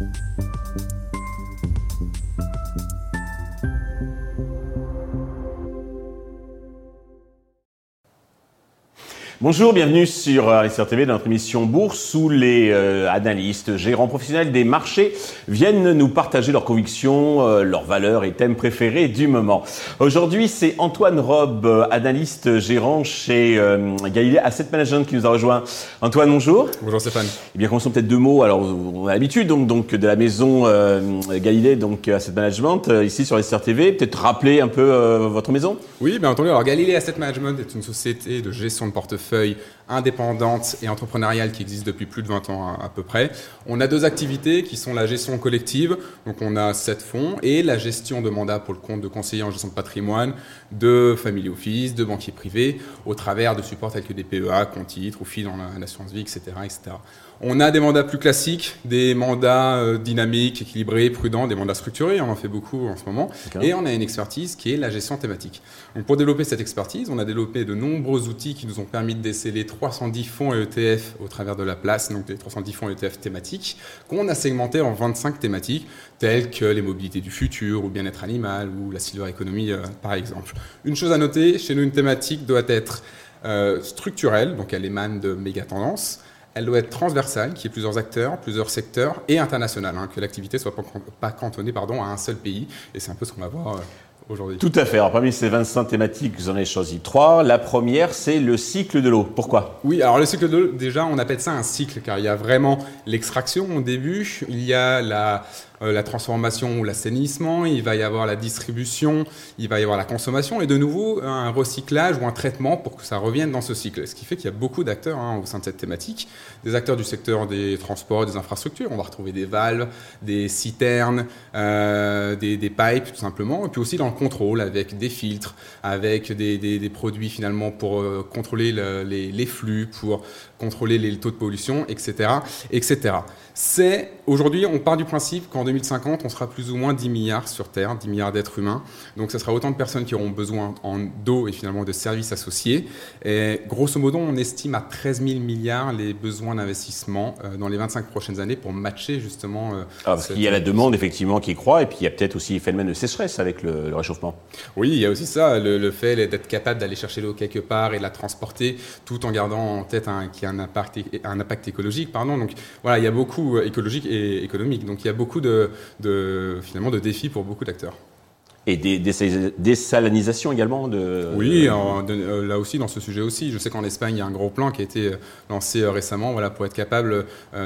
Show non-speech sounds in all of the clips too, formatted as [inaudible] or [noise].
Thank you. Bonjour, bienvenue sur Investir TV dans notre émission Bourse où les euh, analystes, gérants professionnels des marchés viennent nous partager leurs convictions, euh, leurs valeurs et thèmes préférés du moment. Aujourd'hui, c'est Antoine Rob, euh, analyste gérant chez Galilée Asset Management qui nous a rejoint. Antoine, bonjour. Bonjour Stéphane. Eh bien, commençons peut-être deux mots. Alors, on a l'habitude donc, donc de la maison Galilée, donc Asset Management, ici sur Investir TV. Peut-être rappeler un peu votre maison? Oui, bien entendu. Alors, Galilée Asset Management est une société de gestion de portefeuille feuille indépendante et entrepreneuriale qui existe depuis plus de 20 ans à, peu près. On a deux activités qui sont la gestion collective, donc on a sept fonds, et la gestion de mandats pour le compte de conseillers en gestion de patrimoine, de family office, de banquiers privés, au travers de supports tels que des PEA, compte titres ou filles dans l'assurance vie, etc., etc. On a des mandats plus classiques, des mandats euh, dynamiques, équilibrés, prudents, des mandats structurés, on en fait beaucoup en ce moment. Et on a une expertise qui est la gestion thématique. Donc pour développer cette expertise, on a développé de nombreux outils qui nous ont permis de déceler 310 fonds et ETF au travers de la place, donc les 310 fonds et ETF thématiques, qu'on a segmentés en 25 thématiques, telles que les mobilités du futur, ou bien-être animal, ou la silver economy, euh, par exemple. Une chose à noter, chez nous, une thématique doit être euh, structurelle, donc elle émane de méga tendances elle doit être transversale, qu'il y ait plusieurs acteurs, plusieurs secteurs, et internationale, hein, que l'activité ne soit pas, cantonnée pardon, à un seul pays. Et c'est un peu ce qu'on va voir euh, aujourd'hui. Tout à fait. Alors, parmi ces 25 thématiques, vous en avez choisi trois. La première, c'est le cycle de l'eau. Pourquoi? Oui, alors le cycle de l'eau, déjà, on appelle ça un cycle, car il y a vraiment l'extraction au début, il y a la euh, la transformation ou l'assainissement, il va y avoir la distribution, il va y avoir la consommation et de nouveau un recyclage ou un traitement pour que ça revienne dans ce cycle. Ce qui fait qu'il y a beaucoup d'acteurs hein, au sein de cette thématique, des acteurs du secteur des transports, des infrastructures. On va retrouver des valves, des citernes, euh, des, pipes tout simplement, et puis aussi dans le contrôle avec des filtres, avec des, produits finalement pour euh, contrôler les, flux, pour contrôler les taux de pollution, etc., etc. C'est aujourd'hui, on part du principe qu'en 2050, on sera plus ou moins 10 milliards sur Terre, 10 milliards d'êtres humains. Donc, ce sera autant de personnes qui auront besoin d'eau et finalement de services associés. Et grosso modo, on estime à 13 000 milliards les besoins d'investissement euh, dans les 25 prochaines années pour matcher justement. Euh, ah, parce qu'il y a la demande effectivement qui croît et puis il y a peut-être aussi le phénomène de sécheresse avec le, réchauffement. Oui, il y a aussi ça, le, fait d'être capable d'aller chercher l'eau quelque part et de la transporter tout en gardant en tête qu'il y a un impact, un impact écologique. Pardon. Donc voilà, il y a beaucoup euh, écologique et économique. Donc il y a beaucoup de de, finalement, de défis pour beaucoup d'acteurs. Et des, désalinisations également de, Oui, euh, là aussi, dans ce sujet aussi. Je sais qu'en Espagne, il y a un gros plan qui a été euh, lancé euh, récemment voilà, pour être capable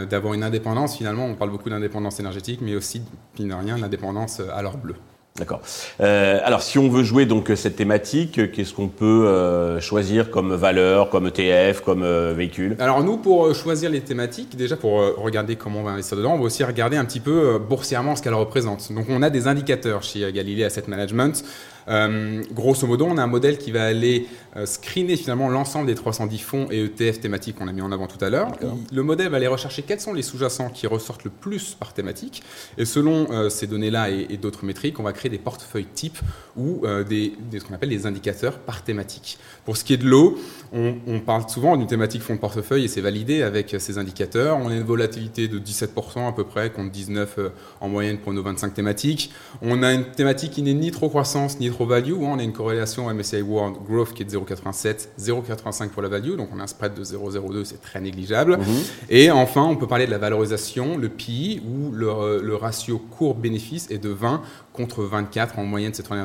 d'avoir une indépendance. Finalement, on parle beaucoup d'indépendance énergétique, mais aussi, pile de rien, l'indépendance à l'or bleu. D'accord. Euh, alors, si on veut jouer donc cette thématique, qu'est-ce qu'on peut euh, choisir comme valeur, comme ETF, comme euh, véhicule? Alors nous, pour choisir les thématiques, déjà pour regarder comment on va investir dedans, on va aussi regarder un petit peu boursièrement ce qu'elle représente. Donc on a des indicateurs chez Galilée Asset Management euh, grosso modo, on a un modèle qui va aller euh, screener finalement l'ensemble des 310 fonds et ETF thématiques qu'on a mis en avant tout à l'heure. Le modèle va aller rechercher quels sont les sous-jacents qui ressortent le plus par thématique. Et selon euh, ces données-là et, d'autres métriques, on va créer des portefeuilles types ou des, ce qu'on appelle des indicateurs par thématique. Pour ce qui est de l'eau, on, parle souvent d'une thématique fonds de portefeuille et c'est validé avec ces indicateurs. On a une volatilité de 17% à peu près, contre 19% en moyenne pour nos 25 thématiques. On a une thématique qui n'est ni trop croissance ni value, hein, on a une corrélation MSCI World Growth qui est de 0,87, 0,85 pour la value, donc on a un spread de 0,02, c'est très négligeable. Mhm. Et enfin, on peut parler de la valorisation, le PI, où le, ratio court-bénéfice est de 20 contre 24 en moyenne ces trois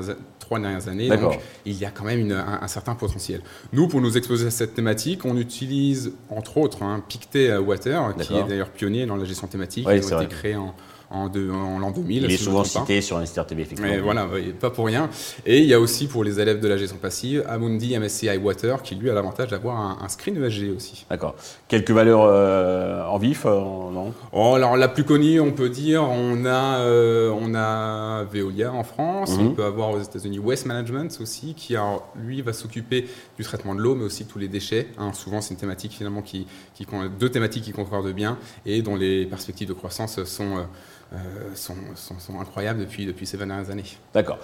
dernières, années. Donc il y a quand même un, certain potentiel. Nous, pour nous exposer à cette thématique, on utilise entre autres hein, Pictet Water, qui est d'ailleurs pionnier dans la gestion thématique, qui a été créé en en, en l'an 2000. Il est souvent cité sur Investir TV, effectivement. Mais voilà, pas pour rien. Et il y a aussi pour les élèves de la gestion passive, Amundi MSCI Water, qui lui a l'avantage d'avoir un, screen ESG aussi. D'accord. Quelques valeurs euh, en vif, euh, non? Oh, Alors la plus connue, on peut dire, on a, euh, on a Veolia en France, on mhm. peut avoir aux États-Unis Waste Management aussi, qui lui va s'occuper du traitement de l'eau, mais aussi de tous les déchets. Hein. souvent, c'est une thématique finalement qui, qui, deux thématiques qui concordent bien et dont les perspectives de croissance sont euh, sont, incroyables depuis, depuis ces 20 dernières années. D'accord.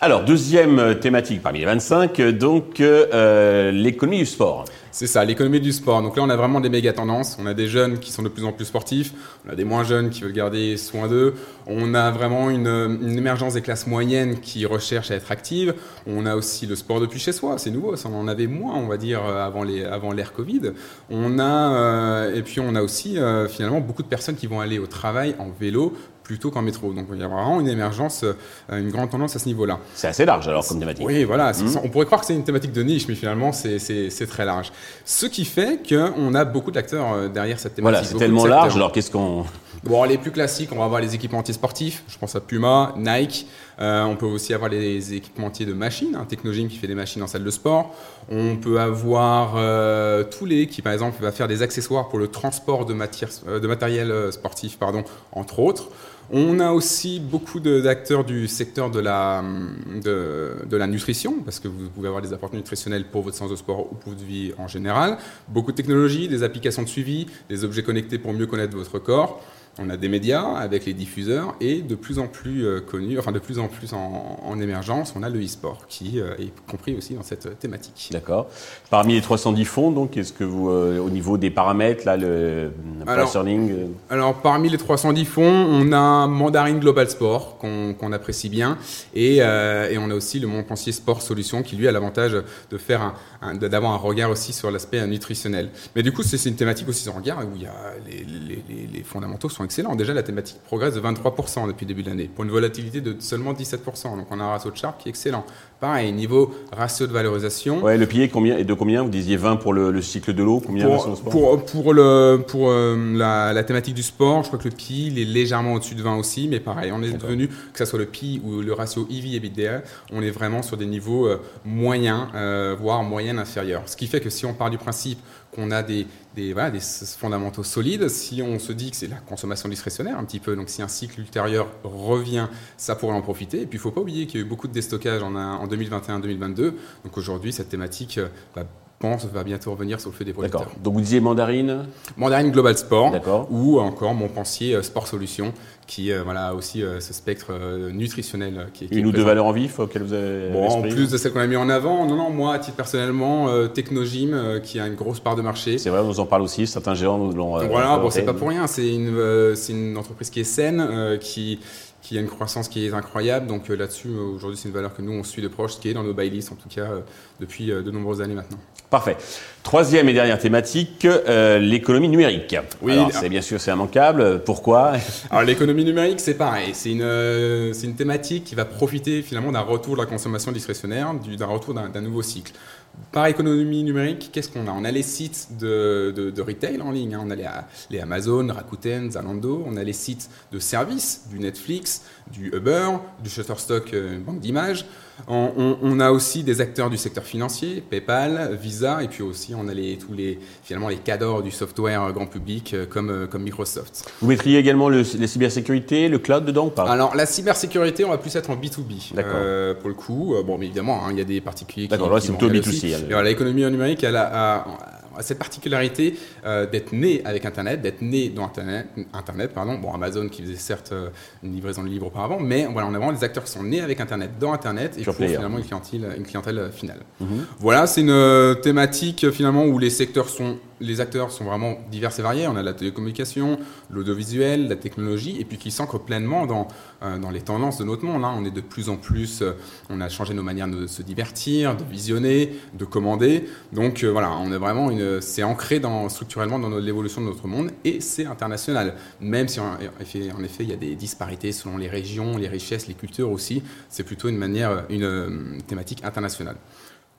Alors, Deuxième thématique parmi les 25, donc l'économie du sport. C'est ça, l'économie du sport. Donc là, on a vraiment des méga tendances. On a des jeunes qui sont de plus en plus sportifs. On a des moins jeunes qui veulent garder soin d'eux. On a vraiment une, une, émergence des classes moyennes qui recherchent à être actives. On a aussi le sport depuis chez soi. C'est nouveau. Ça, on en avait moins, on va dire, avant l'ère Covid. On a, euh, et puis on a aussi, euh, finalement, beaucoup de personnes qui vont aller au travail en vélo plutôt qu'en métro. Donc il y a vraiment une émergence, euh, une grande tendance à ce niveau-là. C'est assez large alors comme thématique. Oui, voilà. Mmh. On pourrait croire que c'est une thématique de niche, mais finalement c'est très large. Ce qui fait qu'on a beaucoup d'acteurs euh, derrière cette thématique. Voilà, c'est tellement large. Alors qu'est-ce qu'on Bon, les plus classiques, on va avoir les équipementiers sportifs. Je pense à Puma, Nike. Euh, on peut aussi avoir les équipementiers de machines, un Technogym qui fait des machines en salle de sport. On peut avoir euh, tous les qui, par exemple, va faire des accessoires pour le transport de, matière, de matériel sportif, pardon, entre autres. On a aussi beaucoup d'acteurs du secteur de la, de, la nutrition, parce que vous pouvez avoir des apports nutritionnels pour votre sens de sport ou pour votre vie en général. Beaucoup de technologies, des applications de suivi, des objets connectés pour mieux connaître votre corps. On a des médias avec les diffuseurs et de plus en plus euh, connus, enfin de plus en plus en, émergence, on a le e-sport qui euh, est compris aussi dans cette thématique. D'accord. Parmi les 310 fonds, donc, est-ce que vous, euh, au niveau des paramètres, là, le alors, alors, parmi les 310 fonds, on a Mandarin Global Sport qu'on apprécie bien et, et, on a aussi le Montpensier Sport Solutions qui lui a l'avantage de faire un, d'avoir un regard aussi sur l'aspect nutritionnel. Mais du coup, c'est une thématique aussi sur regard où il y a les, les, les fondamentaux sont excellent. Déjà, la thématique progresse de 23% depuis le début de l'année, pour une volatilité de seulement 17%. Donc, on a un ratio de Sharpe qui est excellent. Pareil, niveau ratio de valorisation. Ouais, le PI combien, et de combien Vous disiez 20 pour le, cycle de l'eau, combien pour, sport pour, pour, le, pour euh, la, thématique du sport, je crois que le PI est légèrement au-dessus de 20 aussi, mais pareil, on est devenu, que ce soit le PI ou le ratio EV-EBITDA, on est vraiment sur des niveaux euh, moyens, euh, voire moyenne inférieurs. Ce qui fait que si on part du principe qu'on a des, des, voilà, des fondamentaux solides. Si on se dit que c'est la consommation discrétionnaire un petit peu, donc si un cycle ultérieur revient, ça pourrait en profiter. Et puis il ne faut pas oublier qu'il y a eu beaucoup de déstockage en, en 2021-2022. Donc aujourd'hui, cette thématique euh, va pense va bientôt revenir sur le feu des projecteurs. D'accord. Donc vous disiez Mandarine Mandarine Global Sport. D'accord. Ou encore mon pensier euh, Sport Solutions, qui euh, voilà, a aussi ce spectre nutritionnel qui, qui Une ou deux valeurs en vif auxquelles vous avez. Bon, en plus de celles qu'on a mis en avant, non, non, moi, à titre personnellement, Technogym, qui a une grosse part de marché. C'est vrai, on nous en parle aussi, certains géants nous l'ont. voilà, bon, c'est pas pour rien, c'est une, c'est une entreprise qui est saine, qui qui a une croissance qui est incroyable. Donc euh, là-dessus, euh, aujourd'hui, c'est une valeur que nous, on suit de proche, qui est dans nos buy lists, en tout cas, euh, depuis de nombreuses années maintenant. Parfait. Troisième et dernière thématique, l'économie numérique. Oui. c'est bien sûr, c'est immanquable. Pourquoi? Alors l'économie numérique, c'est pareil. C'est une, c'est une thématique qui va profiter finalement d'un retour de la consommation discrétionnaire, d'un retour d'un nouveau cycle. Par économie numérique, qu'est-ce qu'on a? On a les sites de, de, retail en ligne. Hein. On a les, les, Amazon, Rakuten, Zalando. On a les sites de services, du Netflix, du Uber, du Shutterstock, euh, banque d'images. On, a aussi des acteurs du secteur financier, PayPal, Visa, et puis aussi on a les, tous les finalement les cadors du software grand public euh, comme, euh, comme Microsoft. Vous mettriez également le, la cybersécurité, le cloud dedans ou pas? Alors la cybersécurité, on va plus être en B2B euh, pour le coup. Bon, mais évidemment, hein, il y a des particuliers qui. D'accord, là c'est plutôt B2C. L'économie numérique, elle a cette particularité euh, d'être né avec Internet, d'être né dans Internet, Internet pardon. Bon, Amazon qui faisait certes euh, une livraison de livres auparavant, mais voilà, on a vraiment des acteurs qui sont nés avec Internet, dans Internet, et pour finalement une clientèle, une clientèle finale. Mhm. Voilà, c'est une euh, thématique finalement où les secteurs sont les acteurs sont vraiment divers et variés. On a la télécommunication, l'audiovisuel, la technologie, et puis qui s'ancrent pleinement dans, euh, dans les tendances de notre monde. Hein. On est de plus en plus, euh, on a changé nos manières de se divertir, de visionner, de commander. Donc euh, voilà, on est vraiment une, c'est ancré dans, structurellement dans l'évolution de notre monde, et c'est international. Même si en effet, en effet, il y a des disparités selon les régions, les richesses, les cultures aussi. C'est plutôt une manière, une thématique internationale.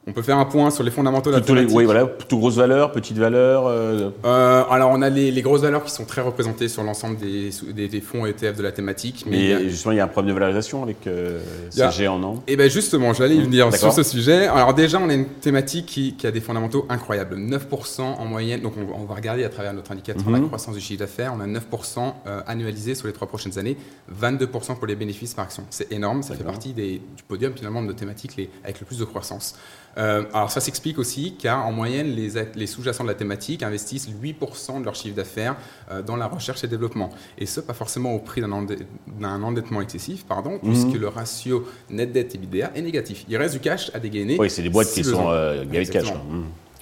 On peut faire un point sur les fondamentaux de la thématique. oui, voilà, plutôt grosses valeurs, petites valeurs. Euh... Euh, alors, on a les, les, grosses valeurs qui sont très représentées sur l'ensemble des, des, des, fonds ETF de la thématique. Mais, justement, il y a un problème de valorisation avec euh, ces géants, non? Eh bien, justement, j'allais y venir sur ce sujet. Alors, déjà, on a une thématique qui, qui a des fondamentaux incroyables. 9% en moyenne. Donc, on, va regarder à travers notre indicateur de la croissance du chiffre d'affaires. On a 9% euh, annualisé sur les trois prochaines années, 22% pour les bénéfices par action. C'est énorme. Ça fait partie des, du podium, finalement, de nos thématiques les, avec le plus de croissance. Euh, alors ça s'explique aussi car en moyenne, les, les sous-jacents de la thématique investissent 8% de leur chiffre d'affaires euh, dans la recherche et développement. Et ce, pas forcément au prix d'un endettement excessif, pardon, mhm. puisque le ratio net dette EBITDA est négatif. Il reste du cash à dégainer. Oui, c'est des boîtes qui sont euh, de cash.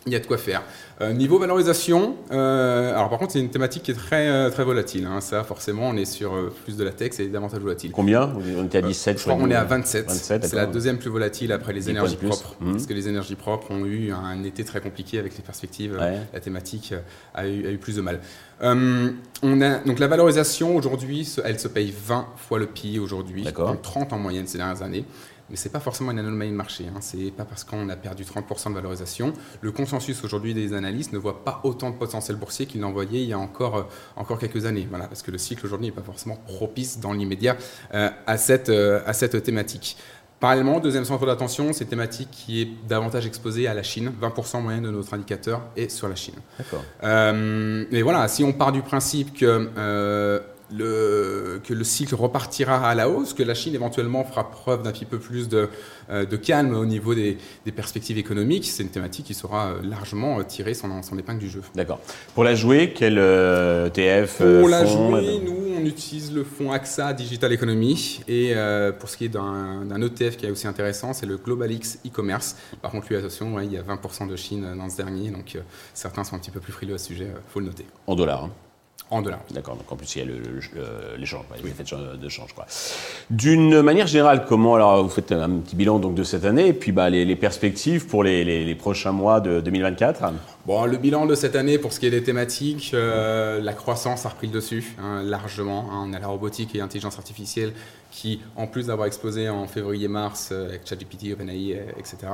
Il y a de quoi faire. Euh, niveau valorisation, euh, alors par contre c'est une thématique qui est très, euh, très volatile. Hein. Ça forcément on est sur plus de latex et davantage volatile. Combien? On était à 17 Je crois qu'on est à 27. c'est la deuxième plus volatile après les énergies propres. Mmh. Parce que les énergies propres ont eu un été très compliqué avec les perspectives. La thématique a eu, a eu, plus de mal. on a, donc la valorisation aujourd'hui, elle se paye 20 fois le PI aujourd'hui, 30 en moyenne ces dernières années. Mais ce n'est pas forcément une anomalie de marché. Hein. Ce n'est pas parce qu'on a perdu 30% de valorisation. Le consensus aujourd'hui des analystes ne voit pas autant de potentiel boursier qu'il n'en voyait il y a encore, euh, encore quelques années. Voilà, parce que le cycle aujourd'hui n'est pas forcément propice dans l'immédiat euh, à, cette, euh, à cette thématique. Parallèlement, deuxième centre d'attention, c'est une thématique qui est davantage exposée à la Chine. 20% en moyenne de notre indicateur est sur la Chine. D'accord. mais voilà, si on part du principe que le, que le cycle repartira à la hausse, que la Chine éventuellement fera preuve d'un petit peu plus de, euh, de calme au niveau des, des perspectives économiques, c'est une thématique qui sera euh, largement euh, tirée son, son épingle du jeu. D'accord. Pour la jouer, quel ETF Pour la jouer, nous, on utilise le fonds AXA Digital Economy. Et pour ce qui est d'un ETF qui est aussi intéressant, c'est le Global X e-commerce. Par contre, lui, attention, il y a 20% de Chine dans ce dernier, donc certains sont un petit peu plus frileux à ce sujet, il faut le noter. En dollars hein. En dollars. D'accord, donc en plus il y a l'échange, l'effet de change. D'une manière générale, comment, alors vous faites un petit bilan donc, de cette année, et puis bah, les, perspectives pour les, les, prochains mois de 2024 Bon, le bilan de cette année, pour ce qui est des thématiques, euh, la croissance a repris le dessus, hein, largement. Hein. on a la robotique et l'intelligence artificielle qui, en plus d'avoir explosé en février-mars euh, avec ChatGPT, OpenAI, euh, etc.,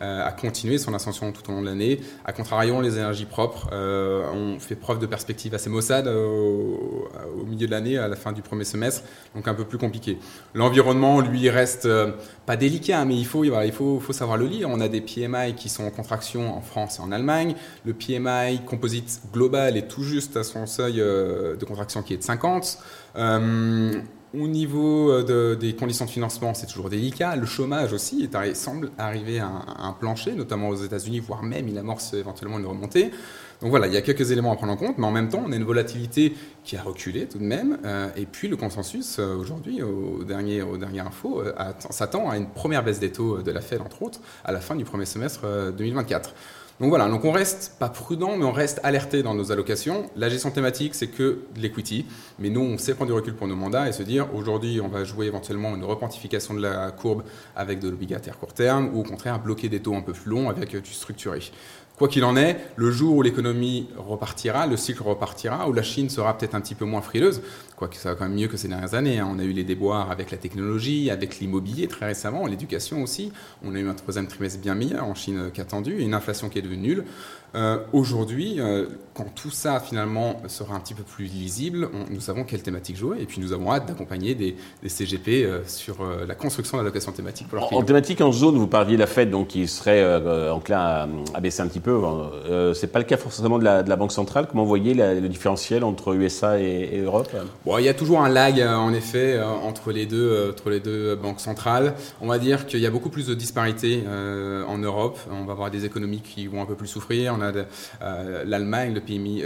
a continué son ascension tout au long de l'année. A contrario, les énergies propres ont fait preuve de perspectives assez maussades au, milieu de l'année, à la fin du premier semestre, donc un peu plus compliqué. L'environnement, lui, reste pas délicat, mais il faut, il faut, savoir le lire. On a des PMI qui sont en contraction en France et en Allemagne. Le PMI composite global est tout juste à son seuil euh, de contraction qui est de 50. Euh, au niveau euh, des conditions de financement, c'est toujours délicat. Le chômage aussi semble arriver à un, plancher, notamment aux États-Unis, voire même il amorce éventuellement une remontée. Donc voilà, il y a quelques éléments à prendre en compte, mais en même temps, on a une volatilité qui a reculé tout de même. et puis le consensus aujourd'hui, au dernier, au dernier info, s'attend à une première baisse des taux de la Fed, entre autres, à la fin du premier semestre 2024. Donc voilà, donc on reste pas prudent, mais on reste alerté dans nos allocations. La gestion thématique, c'est que de l'equity, mais nous, on sait prendre du recul pour nos mandats et se dire aujourd'hui, on va jouer éventuellement une repentification de la courbe avec de l'obligataire court terme, ou au contraire bloquer des taux un peu plus longs avec du structuré. Quoi qu'il en est, le jour où l'économie repartira, le cycle repartira, où la Chine sera peut-être un petit peu moins frileuse, quoique ça va quand même mieux que ces dernières années. Hein. On a eu les déboires avec la technologie, avec l'immobilier très récemment, l'éducation aussi. On a eu un troisième trimestre bien meilleur en Chine qu'attendu, une inflation qui est devenue nulle. Euh, aujourd'hui, euh, quand tout ça finalement sera un petit peu plus lisible, nous savons quelle thématique jouer et puis nous avons hâte d'accompagner des, CGP euh, sur la construction d'allocations thématiques pour leurs En, thématique en zone, vous parliez de la Fed donc qui serait enclin à, baisser un petit peu. c'est pas le cas forcément de la, Banque centrale. Comment vous voyez le différentiel entre USA et, Europe? Bon, Il y a toujours un lag en effet entre les deux, entre les deux banques centrales. On va dire qu'il y a beaucoup plus de disparités en Europe. On va avoir des économies qui vont un peu plus souffrir. On a euh, l'Allemagne, le PMI,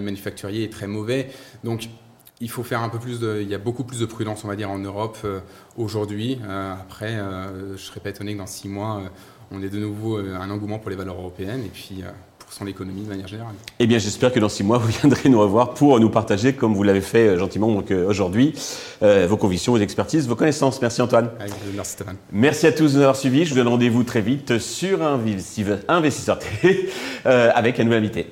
manufacturier est très mauvais. Donc, il faut faire un peu plus de, il y a beaucoup plus de prudence, on va dire, en Europe euh, aujourd'hui. Euh, après, je serais pas étonné que dans six mois, on ait de nouveau un engouement pour les valeurs européennes. Et puis, son l'économie de manière générale. Eh bien, j'espère que dans six mois, [laughs] vous viendrez nous revoir pour nous partager, comme vous l'avez fait euh, gentiment donc, euh, aujourd'hui, euh, vos convictions, vos expertises, vos connaissances. Merci Antoine. merci Stéphane. Merci à tous de nous avoir suivis. Je vous donne rendez-vous très vite sur Investisseur TV [laughs] avec un nouvel invité.